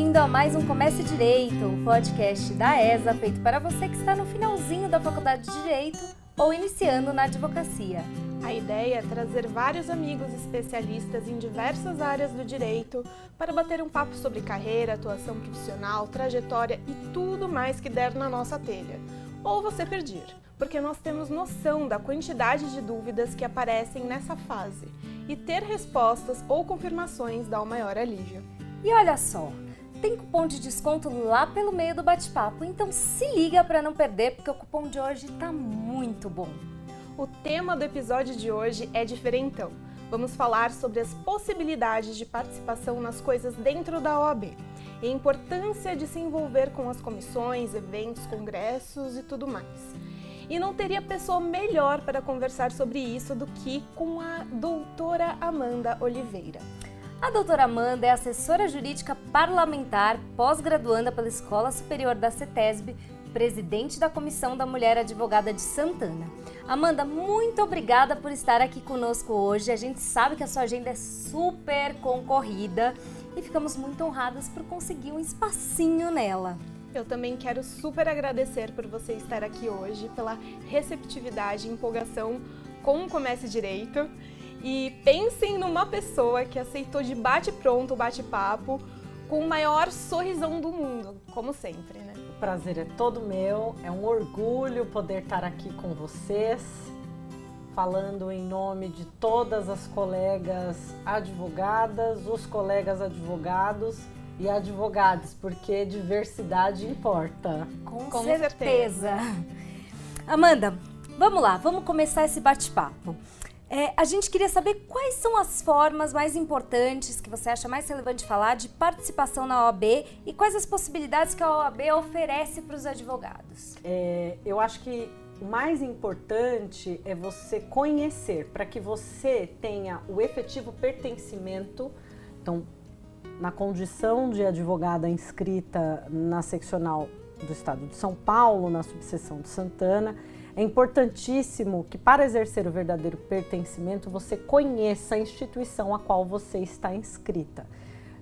bem-vindo a mais um Comece Direito, o podcast da ESA feito para você que está no finalzinho da faculdade de Direito ou iniciando na advocacia. A ideia é trazer vários amigos especialistas em diversas áreas do direito para bater um papo sobre carreira, atuação profissional, trajetória e tudo mais que der na nossa telha. Ou você perder, porque nós temos noção da quantidade de dúvidas que aparecem nessa fase e ter respostas ou confirmações dá o maior alívio. E olha só, tem cupom de desconto lá pelo meio do bate-papo, então se liga para não perder, porque o cupom de hoje está muito bom. O tema do episódio de hoje é diferentão. Vamos falar sobre as possibilidades de participação nas coisas dentro da OAB e a importância de se envolver com as comissões, eventos, congressos e tudo mais. E não teria pessoa melhor para conversar sobre isso do que com a doutora Amanda Oliveira. A doutora Amanda é assessora jurídica parlamentar, pós-graduanda pela Escola Superior da CETESB, presidente da Comissão da Mulher Advogada de Santana. Amanda, muito obrigada por estar aqui conosco hoje. A gente sabe que a sua agenda é super concorrida e ficamos muito honradas por conseguir um espacinho nela. Eu também quero super agradecer por você estar aqui hoje, pela receptividade e empolgação com o Comece Direito. E pensem numa pessoa que aceitou de bate-pronto o bate-papo com o maior sorrisão do mundo, como sempre, né? O prazer é todo meu, é um orgulho poder estar aqui com vocês, falando em nome de todas as colegas advogadas, os colegas advogados e advogados, porque diversidade importa. Com, com certeza. certeza. Amanda, vamos lá, vamos começar esse bate-papo. É, a gente queria saber quais são as formas mais importantes que você acha mais relevante falar de participação na OAB e quais as possibilidades que a OAB oferece para os advogados. É, eu acho que o mais importante é você conhecer, para que você tenha o efetivo pertencimento. Então, na condição de advogada inscrita na seccional do Estado de São Paulo, na subseção de Santana, é importantíssimo que, para exercer o verdadeiro pertencimento, você conheça a instituição a qual você está inscrita.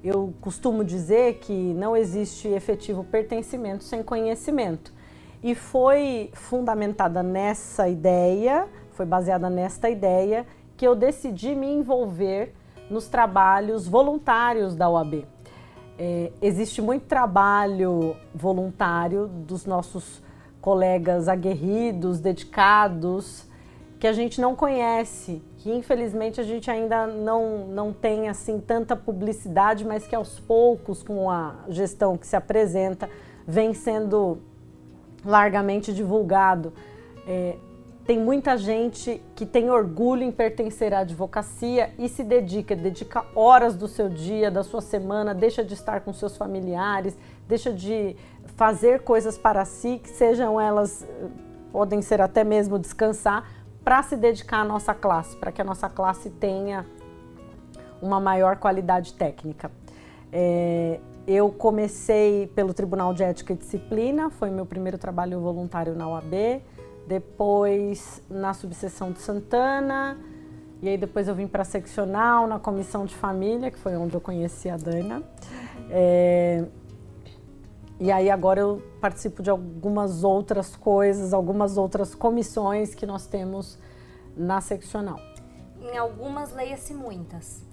Eu costumo dizer que não existe efetivo pertencimento sem conhecimento. E foi fundamentada nessa ideia, foi baseada nesta ideia, que eu decidi me envolver nos trabalhos voluntários da OAB. É, existe muito trabalho voluntário dos nossos colegas aguerridos, dedicados, que a gente não conhece, que infelizmente a gente ainda não, não tem assim tanta publicidade, mas que aos poucos, com a gestão que se apresenta, vem sendo largamente divulgado. É, tem muita gente que tem orgulho em pertencer à advocacia e se dedica, dedica horas do seu dia, da sua semana, deixa de estar com seus familiares, deixa de fazer coisas para si, que sejam elas, podem ser até mesmo descansar, para se dedicar à nossa classe, para que a nossa classe tenha uma maior qualidade técnica. É, eu comecei pelo Tribunal de Ética e Disciplina, foi meu primeiro trabalho voluntário na UAB, depois na subseção de Santana, e aí depois eu vim para a seccional, na comissão de família, que foi onde eu conheci a Dana. É, e aí agora eu participo de algumas outras coisas, algumas outras comissões que nós temos na seccional. Em algumas, leia-se muitas.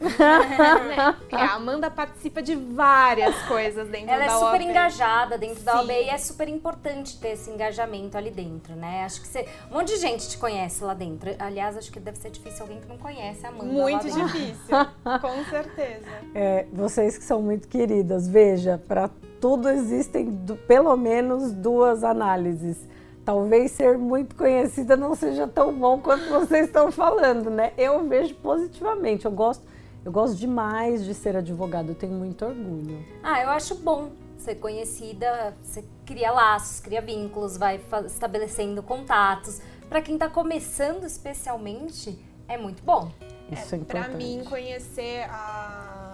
é, a Amanda participa de várias coisas dentro Ela da é super OAB. engajada dentro Sim. da OAB e é super importante ter esse engajamento ali dentro, né? Acho que você, um monte de gente te conhece lá dentro. Aliás, acho que deve ser difícil alguém que não conhece a Amanda. Muito difícil, com certeza. É, vocês que são muito queridas, veja, para tudo existem do, pelo menos duas análises. Talvez ser muito conhecida não seja tão bom quanto vocês estão falando, né? Eu vejo positivamente. Eu gosto, eu gosto demais de ser advogada. Eu tenho muito orgulho. Ah, eu acho bom ser conhecida. Você cria laços, cria vínculos, vai estabelecendo contatos. Para quem está começando, especialmente, é muito bom. Isso é, é Para mim, conhecer a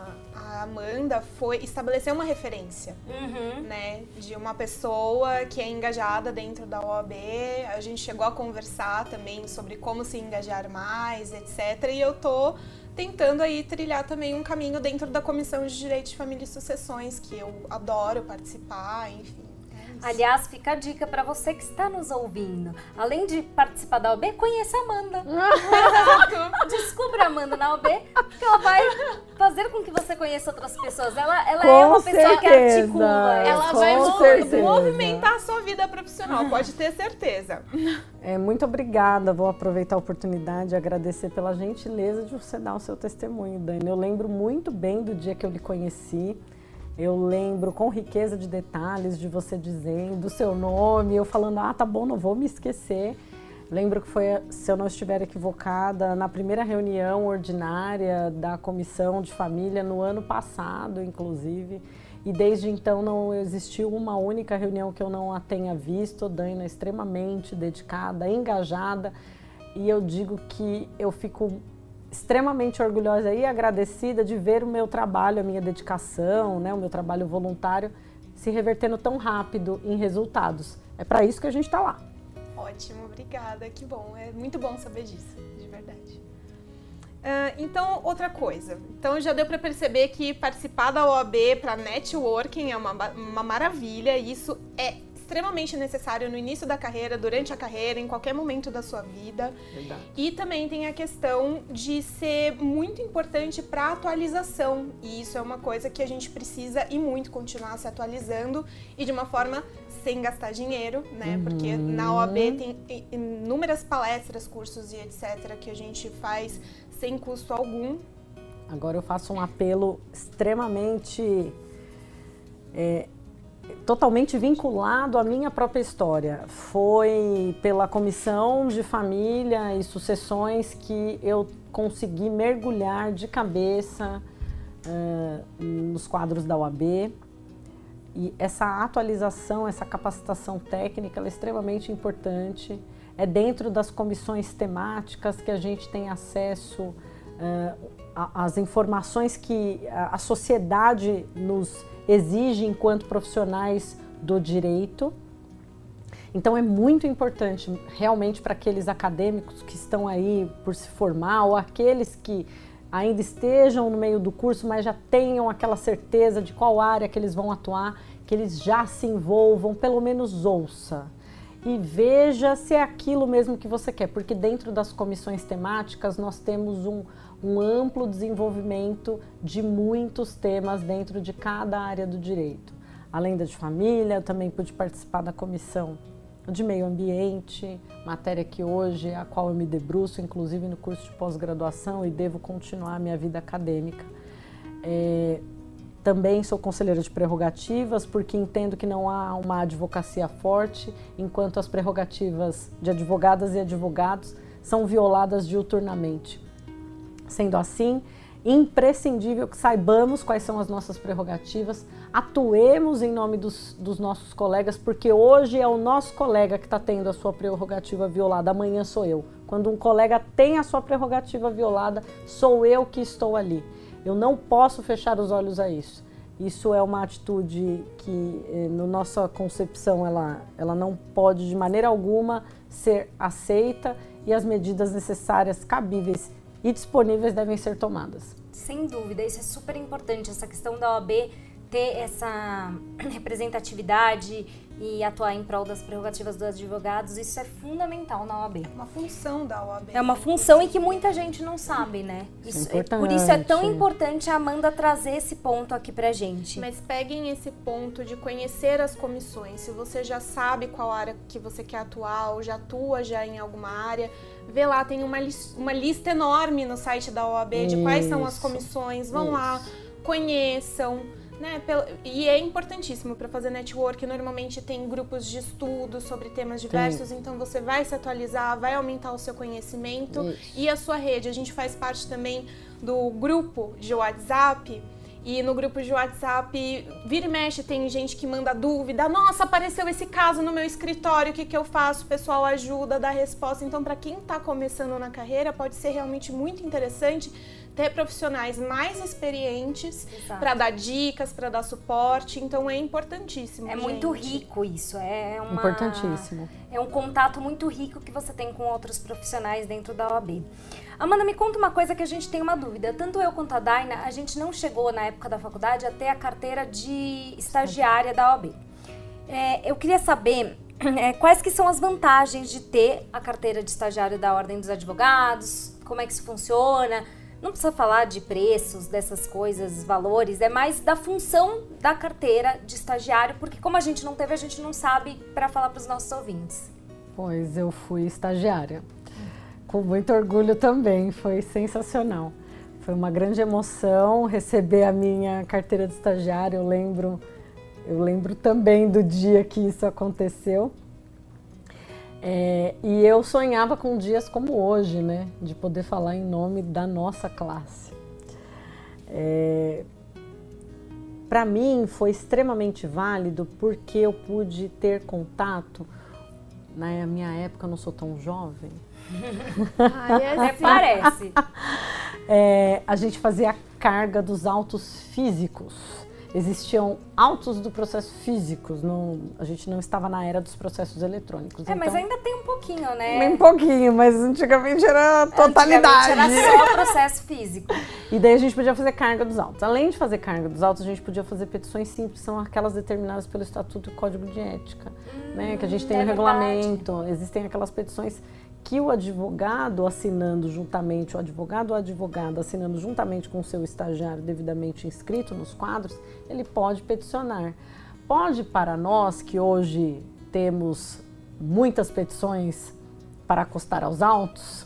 da Amanda foi estabelecer uma referência, Uhum. né? De uma pessoa que é engajada dentro da OAB. A gente chegou a conversar também sobre como se engajar mais, etc. E eu tô tentando aí trilhar também um caminho dentro da Comissão de Direito de Família e Sucessões, que eu adoro participar, enfim. Isso. Aliás, fica a dica para você que está nos ouvindo. Além de participar da OB, conheça a Amanda. Descubra a Amanda na OB, que ela vai fazer com que você conheça outras pessoas. Ela, ela é uma pessoa que certeza. articula. Ela Com vai certeza. movimentar a sua vida profissional, pode ter certeza. É, muito obrigada. Vou aproveitar a oportunidade e agradecer pela gentileza de você dar o seu testemunho, Dani. Eu lembro muito bem do dia que eu lhe conheci. Eu lembro com riqueza de detalhes de você dizendo o seu nome, eu falando, ah, tá bom, não vou me esquecer. Lembro que foi, se eu não estiver equivocada, na primeira reunião ordinária da comissão de família no ano passado, inclusive. E desde então não existiu uma única reunião que eu não a tenha visto. Dana é extremamente dedicada, engajada. E eu digo que eu fico extremamente orgulhosa e agradecida de ver o meu trabalho, a minha dedicação, né, o meu trabalho voluntário se revertendo tão rápido em resultados. É para isso que a gente está lá. Ótimo, obrigada, que bom. É muito bom saber disso, de verdade. Ah, então, outra coisa. Então, já deu para perceber que participar da OAB para networking é uma, uma maravilha. Isso é extremamente necessário no início da carreira, durante a carreira, em qualquer momento da sua vida. Verdade. E também tem a questão de ser muito importante para atualização. E isso é uma coisa que a gente precisa e muito continuar se atualizando e de uma forma sem gastar dinheiro, né? Porque na OAB tem inúmeras palestras, cursos e etc. que a gente faz sem custo algum. Agora eu faço um apelo extremamente. é, totalmente vinculado à minha própria história. Foi pela Comissão de Família e Sucessões que eu consegui mergulhar de cabeça eh, nos quadros da UAB. E essa atualização, essa capacitação técnica, é extremamente importante. É dentro das comissões temáticas que a gente tem acesso eh, a- às informações que a sociedade nos exige enquanto profissionais do direito. Então é muito importante realmente para aqueles acadêmicos que estão aí por se formar ou aqueles que ainda estejam no meio do curso, mas já tenham aquela certeza de qual área que eles vão atuar, que eles já se envolvam, pelo menos ouça e veja se é aquilo mesmo que você quer, porque dentro das comissões temáticas nós temos um, um amplo desenvolvimento de muitos temas dentro de cada área do direito. Além da de família, eu também pude participar da comissão de meio ambiente, matéria que hoje é a qual eu me debruço, inclusive no curso de pós-graduação e devo continuar a minha vida acadêmica. É, também sou conselheira de prerrogativas, porque entendo que não há uma advocacia forte enquanto as prerrogativas de advogadas e advogados são violadas diuturnamente. Sendo assim, imprescindível que saibamos quais são as nossas prerrogativas, atuemos em nome dos, dos nossos colegas, porque hoje é o nosso colega que está tendo a sua prerrogativa violada, amanhã sou eu. Quando um colega tem a sua prerrogativa violada, sou eu que estou ali. Eu não posso fechar os olhos a isso. Isso é uma atitude que, eh, no nossa concepção, ela, ela não pode de maneira alguma ser aceita e as medidas necessárias, cabíveis e disponíveis devem ser tomadas. Sem dúvida, isso é super importante, essa questão da OAB ter essa representatividade e atuar em prol das prerrogativas dos advogados, isso é fundamental na OAB. Uma função da OAB. É uma função e que muita gente não sabe, né? Isso Isso, é é- por isso é tão importante. a Amanda trazer esse ponto aqui pra gente. Mas peguem esse ponto de conhecer as comissões. Se você já sabe qual área que você quer atuar ou já atua já em alguma área, vê lá, tem uma, lis- uma lista enorme no site da OAB de quais são as Isso. comissões. Vão lá, conheçam. Né, Pel- e é importantíssimo para fazer network. Normalmente tem grupos de estudo sobre temas diversos, então você vai se atualizar, vai aumentar o seu conhecimento Isso. e a sua rede. A gente faz parte também do grupo de WhatsApp. E no grupo de WhatsApp, vira e mexe, tem gente que manda dúvida. Nossa, apareceu esse caso no meu escritório, o que, que eu faço? O pessoal ajuda, dá resposta. Então, para quem está começando na carreira, pode ser realmente muito interessante ter profissionais mais experientes para dar dicas, para dar suporte. Então é importantíssimo. É gente. muito rico isso. É uma, importantíssimo. É um contato muito rico que você tem com outros profissionais dentro da OAB. Amanda, me conta uma coisa que a gente tem uma dúvida. Tanto eu quanto a Daina, a gente não chegou na época da faculdade a ter a carteira de estagiária da OAB. É, eu queria saber é, quais que são as vantagens de ter a carteira de estagiário da Ordem dos Advogados, como é que isso funciona. Não precisa falar de preços, dessas coisas, valores, é mais da função da carteira de estagiário, porque como a gente não teve, a gente não sabe para falar para os nossos ouvintes. Pois eu fui estagiária com muito orgulho também, foi sensacional. Foi uma grande emoção receber a minha carteira de estagiário. Eu lembro, eu lembro também do dia que isso aconteceu. É, e eu sonhava com dias como hoje, né, de poder falar em nome da nossa classe. É, Para mim foi extremamente válido porque eu pude ter contato. Na minha época eu não sou tão jovem, Ai, é assim. Parece. É, a gente fazia a carga dos autos físicos. Existiam autos do processo físicos, não, a gente não estava na era dos processos eletrônicos. É, então, mas ainda tem um pouquinho, né? Bem pouquinho, mas antigamente era a totalidade. Antigamente era só processo físico. E daí a gente podia fazer carga dos autos. Além de fazer carga dos autos, a gente podia fazer petições simples, são aquelas determinadas pelo Estatuto e Código de Ética, hum, né? Que a gente tem é no regulamento. Existem aquelas petições que o advogado assinando juntamente, o advogado ou advogada assinando juntamente com o seu estagiário devidamente inscrito nos quadros, ele pode peticionar. Pode para nós que hoje temos muitas petições para acostar aos autos,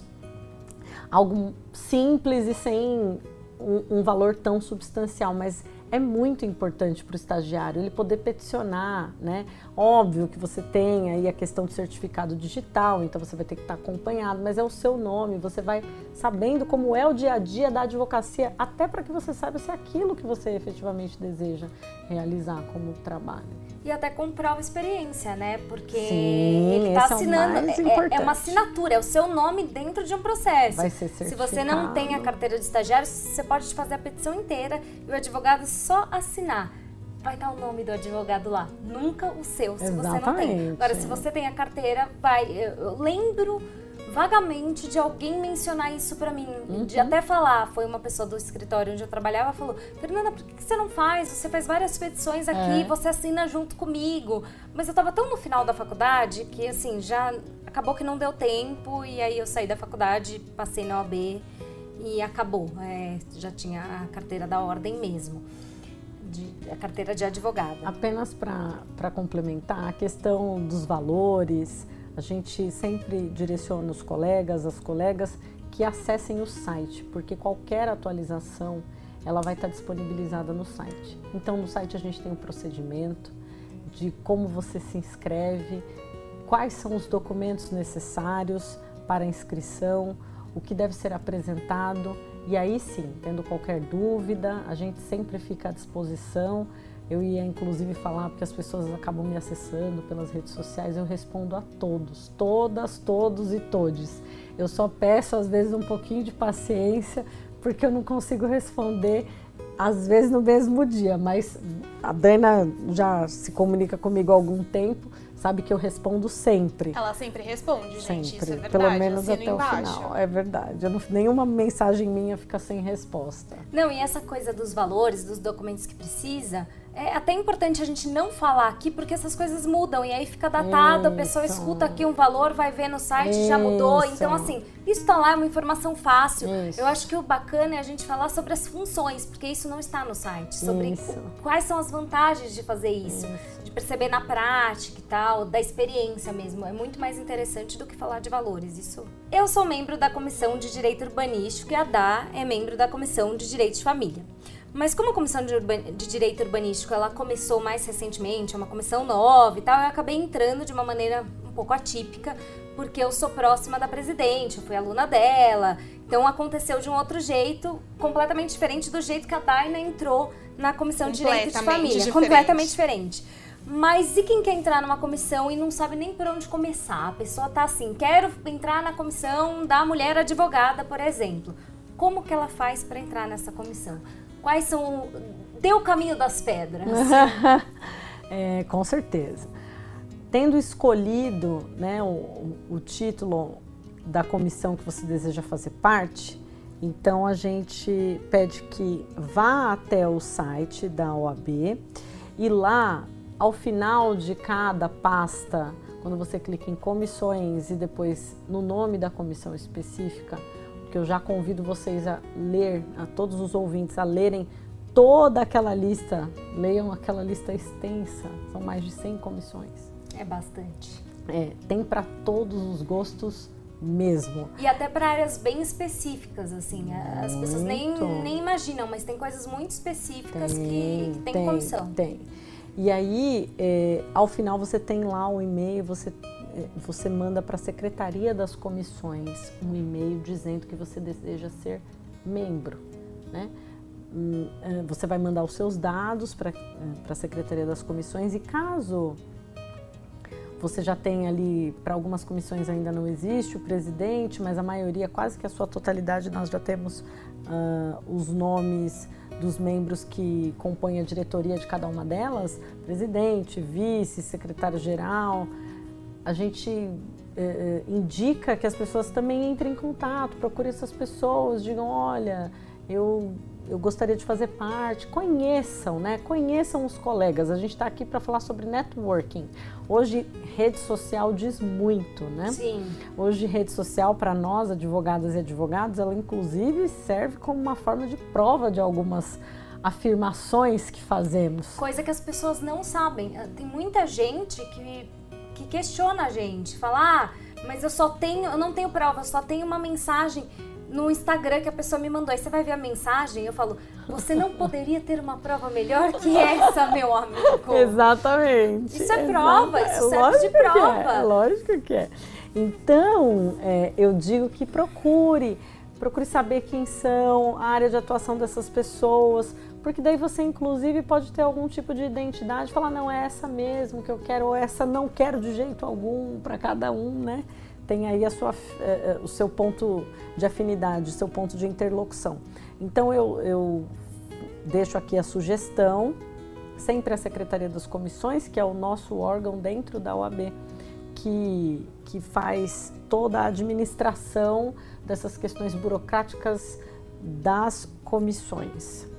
algo simples e sem um, um valor tão substancial, mas é muito importante para o estagiário ele poder peticionar, né? Óbvio que você tem aí a questão do certificado digital, então você vai ter que estar acompanhado, mas é o seu nome, você vai sabendo como é o dia a dia da advocacia, até para que você saiba se é aquilo que você efetivamente deseja realizar como trabalho e até comprova experiência, né? Porque Sim, ele está assinando. É, é, é, uma assinatura, é o seu nome dentro de um processo. Vai ser certificado. Se você não tem a carteira de estagiário, você pode fazer a petição inteira e o advogado só assinar. Vai estar o nome do advogado lá, nunca o seu, se Exatamente. você não tem. Agora, se você tem a carteira, vai. Eu lembro vagamente de alguém mencionar isso para mim, uhum. de até falar, foi uma pessoa do escritório onde eu trabalhava, falou, Fernanda, por que você não faz? Você faz várias petições aqui, é. você assina junto comigo. Mas eu tava tão no final da faculdade que, assim, já acabou que não deu tempo e aí eu saí da faculdade, passei na OAB e acabou. É, já tinha a carteira da ordem mesmo. De, a carteira de advogada. Apenas para complementar, a questão dos valores, a gente sempre direciona os colegas, as colegas que acessem o site, porque qualquer atualização ela vai estar disponibilizada no site. Então no site a gente tem um procedimento de como você se inscreve, quais são os documentos necessários para a inscrição, o que deve ser apresentado e aí sim, tendo qualquer dúvida, a gente sempre fica à disposição eu ia inclusive falar, porque as pessoas acabam me acessando pelas redes sociais, eu respondo a todos, todas, todos e todes. Eu só peço às vezes um pouquinho de paciência, porque eu não consigo responder às vezes no mesmo dia, mas a Dana já se comunica comigo há algum tempo, sabe que eu respondo sempre. Ela sempre responde, gente, sempre, isso é verdade. Pelo menos até embaixo. o final, é verdade. Não, nenhuma mensagem minha fica sem resposta. Não, e essa coisa dos valores, dos documentos que precisa, é até importante a gente não falar aqui, porque essas coisas mudam e aí fica datado, isso. a pessoa escuta aqui um valor, vai ver no site, isso. já mudou. Então, assim, isso tá lá, é uma informação fácil. Isso. Eu acho que o bacana é a gente falar sobre as funções, porque isso não está no site. Sobre o, quais são as vantagens de fazer isso, de perceber na prática e tal, da experiência mesmo. É muito mais interessante do que falar de valores. Isso. Eu sou membro da Comissão de Direito Urbanístico e a DA é membro da Comissão de Direito de Família. Mas como a comissão de, de, direito urbanístico ela começou mais recentemente, é uma comissão nova e tal, eu acabei entrando de uma maneira um pouco atípica, porque eu sou próxima da presidente, eu fui aluna dela. Então aconteceu de um outro jeito, completamente diferente do jeito que a Daina entrou na comissão de direito de família, diferente. completamente diferente. Mas e quem quer entrar numa comissão e não sabe nem por onde começar? A pessoa tá assim, quero entrar na comissão da mulher advogada, por exemplo como que ela faz para entrar nessa comissão? Quais são. Dê o caminho das pedras. é, com certeza. Tendo escolhido né, o, o título da comissão que você deseja fazer parte, então a gente pede que vá até o site da OAB e lá, ao final de cada pasta, quando você clica em comissões e depois no nome da comissão específica, que eu já convido vocês a ler, a todos os ouvintes a lerem toda aquela lista, leiam aquela lista extensa, são mais de 100 comissões. É bastante. É, tem para todos os gostos mesmo. E até para áreas bem específicas, assim. As muito. pessoas nem, nem imaginam, mas tem coisas muito específicas tem, que, que tem, tem comissão. Tem. E aí, é, ao final, você tem lá o um e-mail, você, você manda para a Secretaria das Comissões um e-mail dizendo que você deseja ser membro. Né? Hum, é, você vai mandar os seus dados para é, a Secretaria das Comissões e caso você já tem ali, para algumas comissões ainda não existe o presidente, mas a maioria, quase que a sua totalidade, nós já temos uh, os nomes dos membros que compõem a diretoria de cada uma delas, presidente, vice, secretário-geral. A gente eh, indica que as pessoas também entrem em contato, procurem essas pessoas, digam, olha, eu eu gostaria de fazer parte, conheçam, né? Conheçam os colegas. A gente está aqui para falar sobre networking. Hoje, rede social diz muito, né? Sim. Hoje, rede social, para nós, advogadas e advogados, ela inclusive serve como uma forma de prova de algumas afirmações que fazemos. Coisa que as pessoas não sabem. Ah, tem muita gente que, que questiona a gente, fala, ah, mas eu só tenho, eu não tenho prova, eu só tenho uma mensagem no Instagram que a pessoa me mandou. Aí você vai ver a mensagem eu falo, você não poderia ter uma prova melhor que essa, meu amigo. Exatamente. Isso é prova, isso serve de prova. Que é, lógico que é. Então, é, eu digo que procure, procure saber quem são, a área de atuação dessas pessoas, porque daí você inclusive pode ter algum tipo de identidade, falar não é essa mesmo que eu quero ou essa não quero de jeito algum para cada um, né? tem aí a sua, eh, eh, o seu ponto de afinidade, o seu ponto de interlocução. Então eu, eu deixo aqui a sugestão, sempre a Secretaria das Comissões, que é o nosso órgão dentro da OAB, que, que faz toda a administração dessas questões burocráticas das comissões.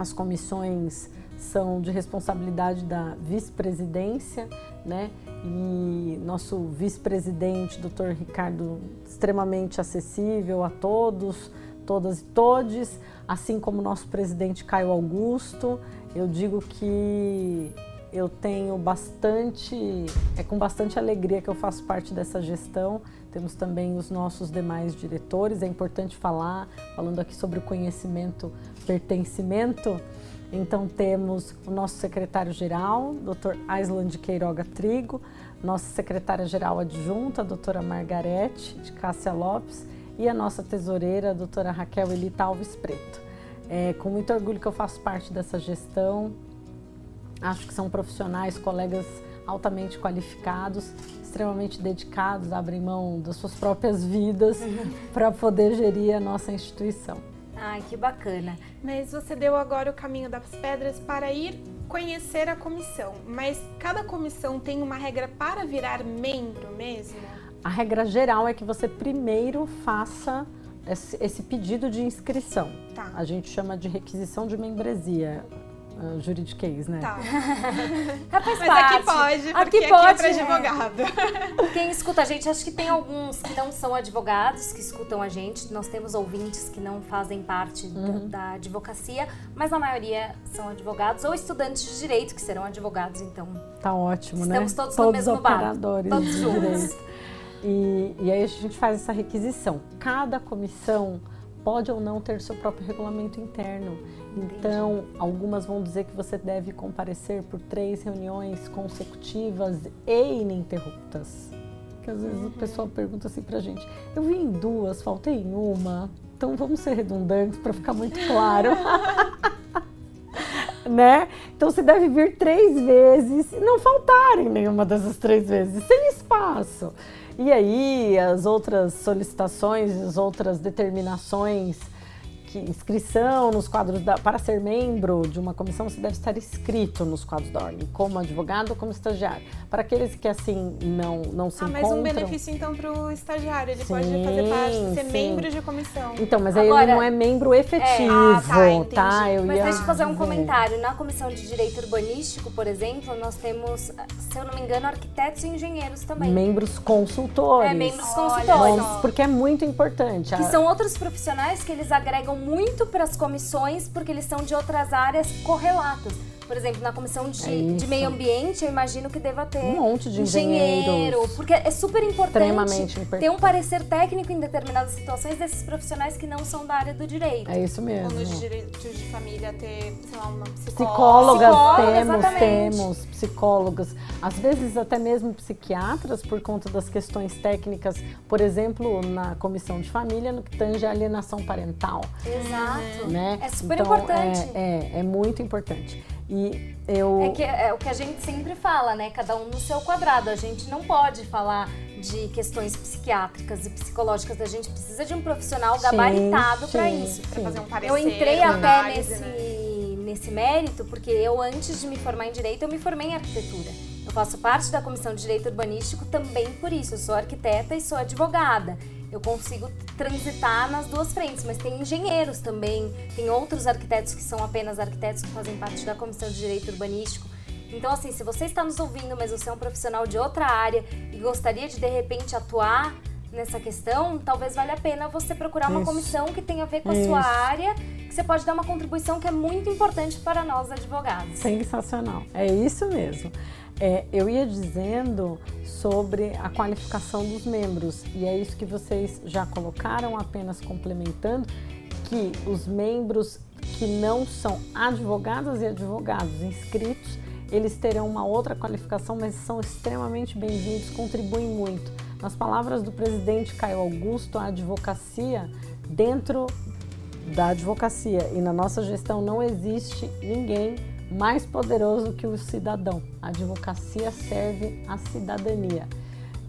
As comissões são de responsabilidade da vice-presidência, né? E nosso vice-presidente, Dr. Ricardo, extremamente acessível a todos, todas e todes, assim como nosso presidente Caio Augusto. Eu digo que eu tenho bastante, é com bastante alegria que eu faço parte dessa gestão. Temos também os nossos demais diretores, é importante falar, falando aqui sobre o conhecimento, pertencimento. Então temos o nosso secretário-geral, Dr. Aisland Queiroga Trigo, nossa secretária-geral adjunta, doutora Margarete de Cássia Lopes, e a nossa tesoureira, doutora Raquel Elita Alves Preto. É com muito orgulho que eu faço parte dessa gestão. Acho que são profissionais, colegas altamente qualificados, extremamente dedicados, abrem mão das suas próprias vidas para poder gerir a nossa instituição. Ai, que bacana. Mas você deu agora o caminho das pedras para ir conhecer a comissão. Mas cada comissão tem uma regra para virar membro mesmo? A regra geral é que você primeiro faça esse, pedido de inscrição. Tá. A gente chama de requisição de membresia uh, juridiquês, né? Tá. Rapaz, Mas aqui pode, aqui porque pode, aqui é para advogado. Quem escuta a gente, acho que tem alguns que não são advogados que escutam a gente. Nós temos ouvintes que não fazem parte uhum. da, da, advocacia, mas a maioria são advogados ou estudantes de direito que serão advogados, então. Tá ótimo, estamos né? Estamos todos, todos no mesmo operadores Todos juntos. E, e aí a gente faz essa requisição. Cada comissão pode ou não ter seu próprio regulamento interno. Então, algumas vão dizer que você deve comparecer por três reuniões consecutivas e ininterruptas. Que às vezes uhum. o pessoal pergunta assim pra gente: eu vim em duas, faltei em uma. Então vamos ser redundantes para ficar muito claro. né? Então você deve vir três vezes não faltar em nenhuma dessas três vezes, sem espaço. E aí as outras solicitações, as outras determinações que inscrição nos quadros da, para ser membro de uma comissão você deve estar inscrito nos quadros da ordem como advogado ou como estagiário. Para aqueles que assim não não se ah, encontram mas um benefício então para o estagiário ele sim, pode fazer parte ser sim. membro de comissão. Então mas aí Agora, ele não é membro efetivo é, ah, tá, tá? Eu mas ia deixa eu fazer um comentário. Na comissão de direito urbanístico por exemplo nós temos se eu não me engano arquitetos e engenheiros também. Membros consultores. É membros consultores. porque é muito importante. Que são outros profissionais que eles agregam muito para as comissões porque eles são de outras áreas correlatas. Por exemplo, na comissão de, é de meio ambiente, eu imagino que deva ter um monte de engenheiro, porque é super importante ter um parecer técnico em determinadas situações desses profissionais que não são da área do direito. É isso mesmo. Ou nos direitos de família ter, sei lá, uma psicóloga. Psicólogas, temos, exatamente. temos psicólogas, às vezes até mesmo psiquiatras por conta das questões técnicas, por exemplo, na comissão de família, no que tange a alienação parental. Exato. Né? É super então, importante. É, é, é muito importante. E eu... É, que, é o que a gente sempre fala, né? Cada um no seu quadrado. A gente não pode falar de questões psiquiátricas e psicológicas. A gente precisa de um profissional gabaritado para isso. Pra fazer um parecer, eu entrei até nesse, né? nesse mérito porque eu, antes de me formar em Direito, eu me formei em Arquitetura. Eu faço parte da Comissão de Direito Urbanístico também por isso. Eu sou arquiteta e sou advogada eu consigo transitar nas duas frentes, mas tem engenheiros também, tem outros arquitetos que são apenas arquitetos que fazem parte da Comissão de Direito Urbanístico. Então, assim, se você está nos ouvindo, mas você é um profissional de outra área e gostaria de de repente atuar nessa questão, talvez valha a pena você procurar uma isso. comissão que tenha a ver com a isso. sua área, que você pode dar uma contribuição que é muito importante para nós advogados. Sensacional, é isso mesmo. É, eu ia dizendo sobre a qualificação dos membros, e é isso que vocês já colocaram, apenas complementando, que os membros que não são advogadas e advogados inscritos, eles terão uma outra qualificação, mas são extremamente bem-vindos, contribuem muito. Nas palavras do presidente Caio Augusto, a advocacia dentro da advocacia e na nossa gestão não existe ninguém mais poderoso que o cidadão. A advocacia serve à cidadania.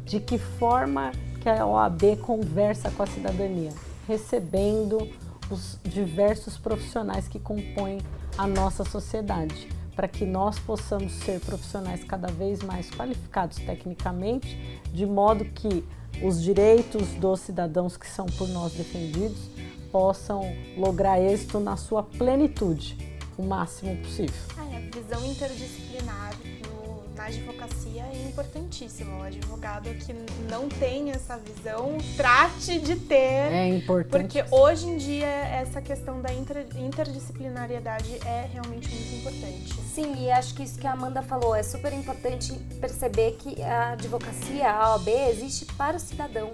De que forma que a OAB conversa com a cidadania? Recebendo os diversos profissionais que compõem a nossa sociedade, para que nós possamos ser profissionais cada vez mais qualificados tecnicamente, de modo que os direitos dos cidadãos que são por nós defendidos possam lograr êxito na sua plenitude o máximo possível. É, a visão interdisciplinar no, na advocacia é importantíssima. O advogado que não tem essa visão, trate de ter. É importante. Porque hoje em dia essa questão da inter, interdisciplinariedade é realmente muito importante. Sim, e acho que isso que a Amanda falou é super importante perceber que a advocacia, a OAB, existe para o cidadão.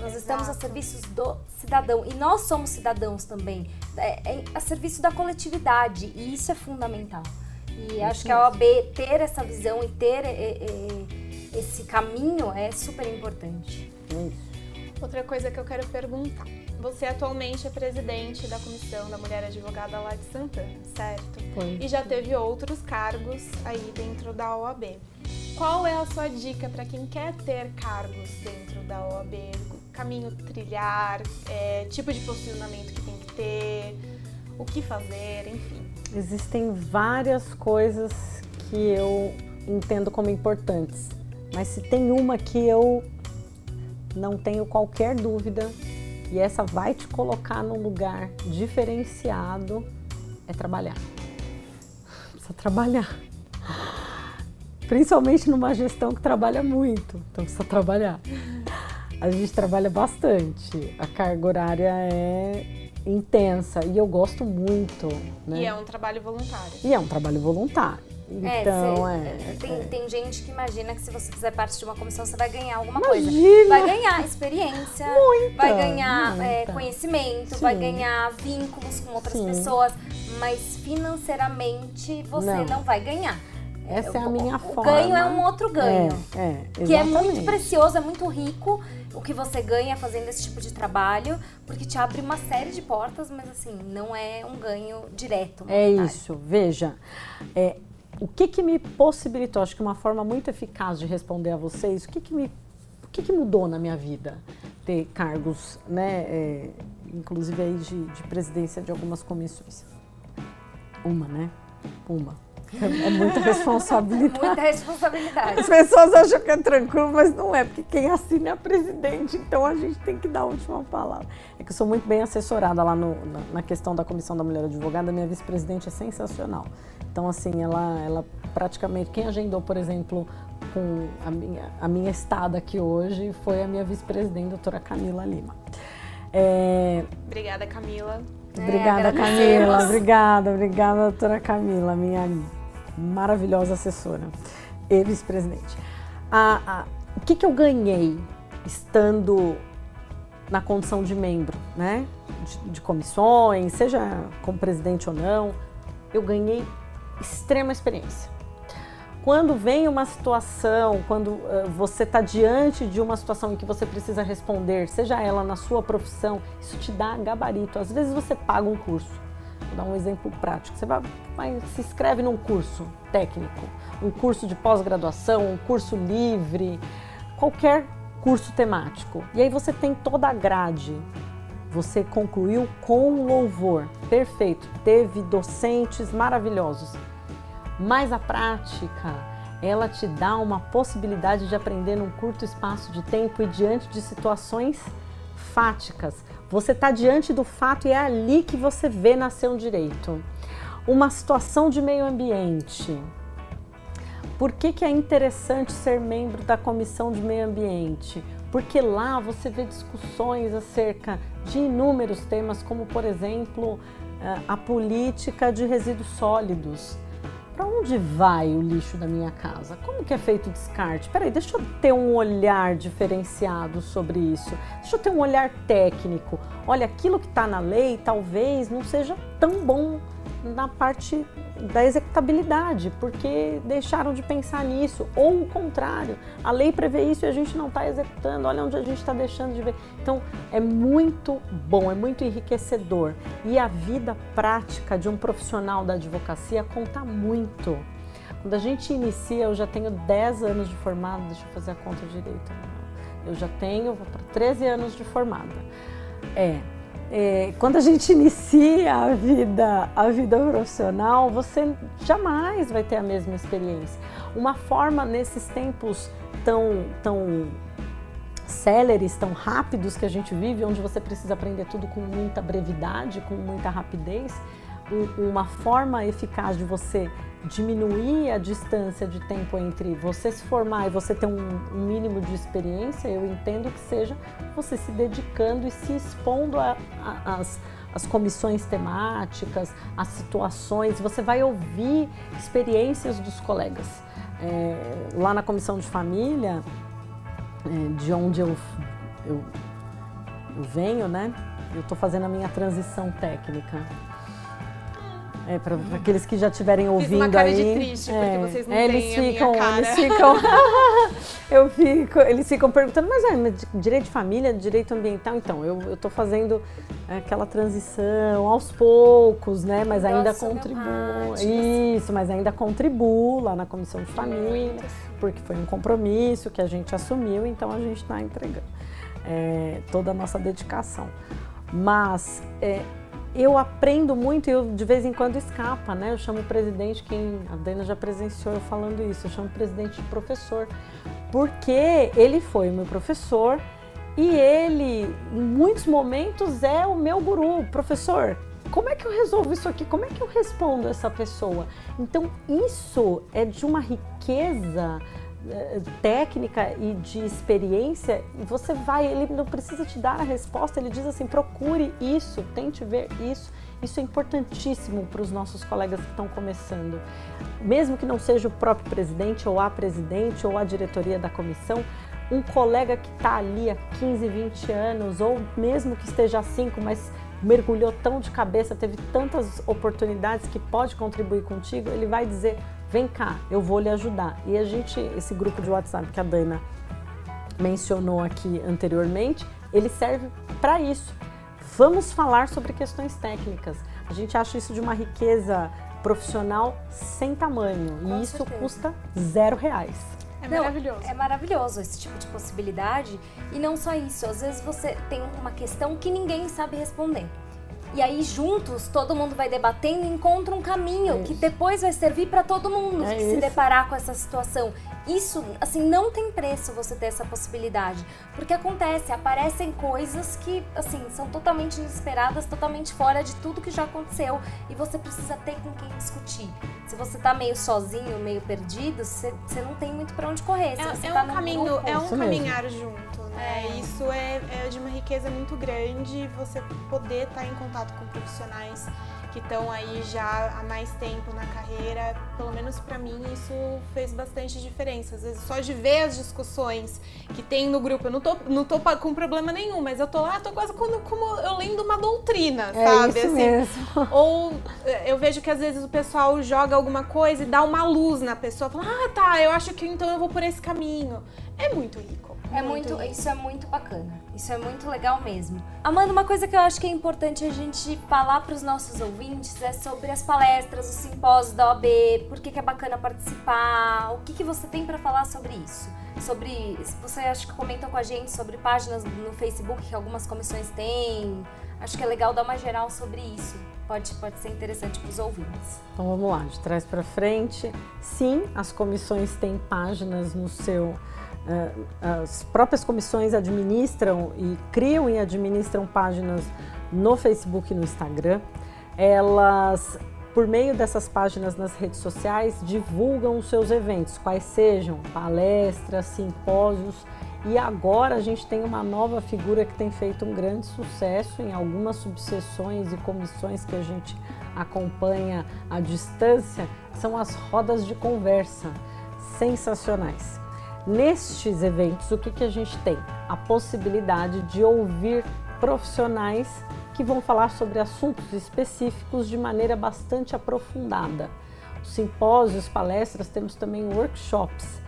Nós estamos a serviços do cidadão e nós somos cidadãos também, é, é a serviço da coletividade e isso é fundamental. E acho que a OAB ter essa visão e ter é, é, esse caminho é super importante. Outra coisa que eu quero perguntar. Você atualmente é presidente da Comissão da Mulher Advogada lá de Santana, certo? Foi. E já teve outros cargos aí dentro da OAB. Qual é a sua dica para quem quer ter cargos dentro da OAB? Caminho trilhar, é, tipo de posicionamento que tem que ter, o que fazer, enfim. Existem várias coisas que eu entendo como importantes, mas se tem uma que eu não tenho qualquer dúvida e essa vai te colocar num lugar diferenciado, é trabalhar. Precisa trabalhar. Principalmente numa gestão que trabalha muito, então precisa trabalhar a gente trabalha bastante. A carga horária é intensa e eu gosto muito. Né? E é um trabalho voluntário. E é um trabalho voluntário. É, então, é, é, tem, é. tem gente que imagina que se você fizer parte de uma comissão, você vai ganhar alguma Imagina. coisa. Vai ganhar experiência, muita, vai ganhar é, conhecimento, Sim. vai ganhar vínculos com outras Sim. pessoas, mas financeiramente você não, não vai ganhar. Essa é a minha o forma. O ganho é um outro ganho. É, é, que é muito precioso, é muito rico o que você ganha fazendo esse tipo de trabalho, porque te abre uma série de portas, mas assim, não é um ganho direto. É isso. Veja, é, o que que me possibilitou, acho que uma forma muito eficaz de responder a vocês, o que que me que, que mudou na minha vida ter cargos, né, é, inclusive aí de, de presidência de algumas comissões? Uma, né? Uma. É muita responsabilidade. muita responsabilidade. As pessoas acham que é tranquilo, mas não é, porque quem assina é a presidente, então a gente tem que dar a última palavra. É que eu sou muito bem assessorada lá no, na, na, questão da Comissão da Mulher Advogada, minha vice-presidente é sensacional. Então, assim, ela, ela praticamente, quem agendou, por exemplo, com a minha, a minha estada aqui hoje foi a minha vice-presidente, doutora Camila Lima. É... Obrigada, Camila. Obrigada, é, Camila. Obrigada, obrigada, doutora Camila, minha maravilhosa assessora e vice-presidente. o que, que eu ganhei estando na condição de membro, né? De, de, comissões, seja como presidente ou não, eu ganhei extrema experiência. Quando vem uma situação, quando uh, você está diante de uma situação em que você precisa responder, seja ela na sua profissão, isso te dá gabarito. Às vezes você paga um curso. Vou dar um exemplo prático. Você vai, vai se inscreve num curso técnico, um curso de pós-graduação, um curso livre, qualquer curso temático. E aí você tem toda a grade. Você concluiu com louvor, perfeito. Teve docentes maravilhosos mas a prática, ela te dá uma possibilidade de aprender num curto espaço de tempo e diante de situações fáticas. Você está diante do fato e é ali que você vê nascer um direito. Uma situação de meio ambiente. Por que, que é interessante ser membro da Comissão de Meio Ambiente? Porque lá você vê discussões acerca de inúmeros temas, como, por exemplo, eh, a política de resíduos sólidos para onde vai o lixo da minha casa? Como que é feito o descarte? Peraí, deixa eu ter um olhar diferenciado sobre isso. Deixa eu ter um olhar técnico. Olha, aquilo que está na lei talvez não seja tão bom na parte da executabilidade, porque deixaram de pensar nisso, ou o contrário, a lei prevê isso e a gente não está executando, olha onde a gente está deixando de ver. Então é muito bom, é muito enriquecedor e a vida prática de um profissional da advocacia conta muito. Quando a gente inicia, eu já tenho 10 anos de formada, deixa eu fazer a conta direito, eu já tenho, vou para 13 anos de formada. É, é, quando a gente inicia a vida, a vida profissional, você jamais vai ter a mesma experiência. Uma forma nesses tempos tão, tão céleres, tão rápidos que a gente vive, onde você precisa aprender tudo com muita brevidade, com muita rapidez, uma forma eficaz de você diminuir a distância de tempo entre você se formar e você ter um, mínimo de experiência, eu entendo que seja você se dedicando e se expondo às as comissões temáticas, as situações, você vai ouvir experiências dos colegas. É, lá na comissão de família, é, de onde eu, eu, eu venho, né? Eu estou fazendo a minha transição técnica. É, para aqueles que já estiverem ouvindo uma cara aí. De triste, é, porque vocês não é, eles ficam. Eles ficam. eu fico, eles ficam perguntando, mas é direito de família, direito ambiental? Então, eu estou fazendo aquela transição aos poucos, né? Mas Nossa, ainda contribuo. Isso, mas ainda contribuo lá na comissão de família, porque foi um compromisso que a gente assumiu, então a gente está entregando é, toda a nossa dedicação. Mas é, eu aprendo muito e eu de vez em quando escapa, né? Eu chamo o presidente, quem a Dana já presenciou eu falando isso, eu chamo o presidente de professor, porque ele foi o meu professor e ele, em muitos momentos, é o meu guru, professor. Como é que eu resolvo isso aqui? Como é que eu respondo essa pessoa? Então, isso é de uma riqueza técnica e de experiência, você vai, ele não precisa te dar a resposta, ele diz assim: procure isso, tente ver isso. Isso é importantíssimo para os nossos colegas que estão começando. Mesmo que não seja o próprio presidente, ou a presidente, ou a diretoria da comissão, um colega que está ali há 15, 20 anos, ou mesmo que esteja há 5, mas mergulhou tão de cabeça, teve tantas oportunidades que pode contribuir contigo, ele vai dizer: vem cá, eu vou lhe ajudar. E a gente, esse grupo de WhatsApp que a Dana mencionou aqui anteriormente, ele serve para isso. Vamos falar sobre questões técnicas. A gente acha isso de uma riqueza profissional sem tamanho. Com e isso certeza. custa zero reais. É Não, maravilhoso. É maravilhoso esse tipo de possibilidade. E não só isso, às vezes você tem uma questão que ninguém sabe responder. E aí, juntos, todo mundo vai debatendo e encontra um caminho que depois vai servir para todo mundo É que se isso. deparar com essa situação. Isso, assim, não tem preço você ter essa possibilidade. Porque acontece, aparecem coisas que, assim, são totalmente inesperadas, totalmente fora de tudo que já aconteceu. E você precisa ter com quem discutir. Se você tá meio sozinho, meio perdido, você você não tem muito para onde correr. Se você É, é tá um caminho, grupo- é um Isso mesmo. caminhar junto, né? Isso é, é de uma riqueza muito grande você poder estar em contato com profissionais que estão aí já há mais tempo na carreira. Pelo menos pra mim isso fez bastante diferença. Às vezes só de ver as discussões que tem no grupo, eu não tô, não tô com problema nenhum, mas eu tô lá, tô quase como, como eu lendo uma doutrina, É sabe? isso Assim, mesmo. ou eh, eu vejo que às vezes o pessoal joga alguma coisa e dá uma luz na pessoa, fala, ah, tá, eu acho que então eu vou por esse caminho. É muito rico. É muito, rico. isso é muito bacana. Isso é muito legal mesmo. Amanda, uma coisa que eu acho que é importante a gente falar para os nossos ouvintes é sobre as palestras, os simpósios da OAB, por que, que é bacana participar, o que, que você tem para falar sobre isso. Sobre, você acho que comentou com a gente sobre páginas no Facebook que algumas comissões têm. Acho que é legal dar uma geral sobre isso. Pode, pode ser interessante para os ouvintes. Então vamos lá, de trás para frente. Sim, as comissões têm páginas no seu. Eh, as próprias comissões administram e criam e administram páginas no Facebook e no Instagram. Elas, por meio dessas páginas nas redes sociais, divulgam os seus eventos, quais sejam palestras, simpósios. E agora a gente tem uma nova figura que tem feito um grande sucesso em algumas subseções e comissões que a gente acompanha à distância, são as rodas de conversa sensacionais. Nestes eventos, o que, que a gente tem? A possibilidade de ouvir profissionais que vão falar sobre assuntos específicos de maneira bastante aprofundada. Os simpósios, palestras, temos também workshops.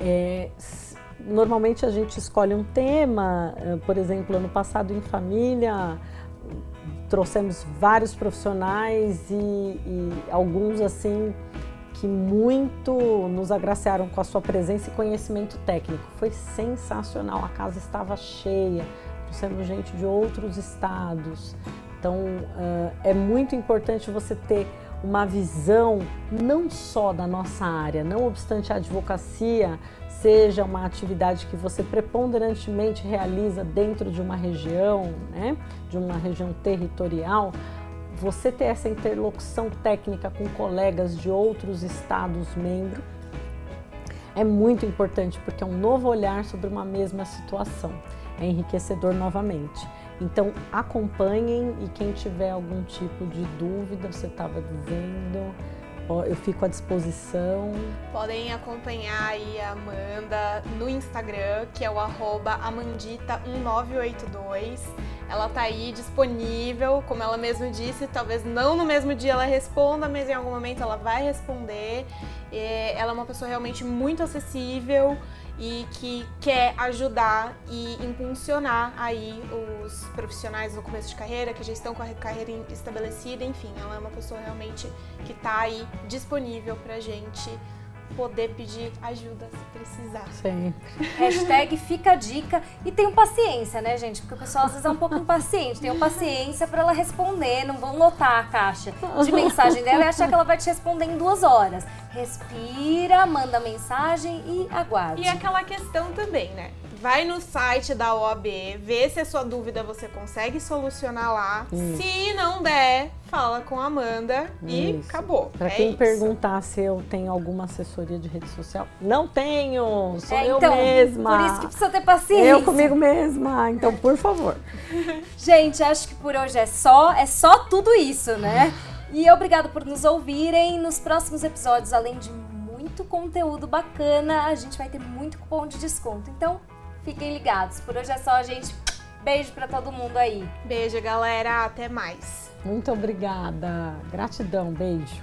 É, normalmente a gente escolhe um tema, eh, por exemplo, ano passado em família, trouxemos vários profissionais e, e alguns assim que muito nos agraciaram com a sua presença e conhecimento técnico. Foi sensacional, a casa estava cheia, trouxemos gente de outros estados. Então ah, é muito importante você ter uma visão não só da nossa área, não obstante a advocacia seja uma atividade que você preponderantemente realiza dentro de uma região, né, de uma região territorial, você ter essa interlocução técnica com colegas de outros estados membros é muito importante porque é um novo olhar sobre uma mesma situação. É enriquecedor novamente. Então acompanhem e quem tiver algum tipo de dúvida, você estava dizendo, eu fico à disposição. Podem acompanhar aí a Amanda no Instagram, que é o arroba amandita1982. Ela tá aí disponível, como ela mesma disse, talvez não no mesmo dia ela responda, mas em algum momento ela vai responder. Ela é uma pessoa realmente muito acessível e que quer ajudar e impulsionar aí os profissionais no começo de carreira, que já estão com a carreira estabelecida, enfim, ela é uma pessoa realmente que tá aí disponível pra gente poder pedir ajuda se precisar. Sempre. Hashtag fica a dica. E tenham paciência, né, gente? Porque o pessoal às vezes é um pouco impaciente. Tenham paciência para ela responder. Não vão lotar a caixa de mensagem dela e achar que ela vai te responder em duas horas. Respira, manda mensagem e aguarde. E aquela questão também, né? Vai no site da OAB, vê se a sua dúvida você consegue solucionar lá. Isso. Se não der, fala com a Amanda e Isso. acabou. Para É quem isso. perguntar se eu tenho alguma assessoria de rede social, não tenho, sou É, eu então, mesma. Por isso que precisa ter paciência. Eu comigo mesma, então por favor. Gente, acho que por hoje é só, é só tudo isso, né? E obrigado por nos ouvirem. Nos próximos episódios, além de muito conteúdo bacana, a gente vai ter muito cupom de desconto. Então, fiquem ligados. Por hoje é só, gente. Beijo pra todo mundo aí. Beijo, galera. Até mais. Muito obrigada. Gratidão, beijo.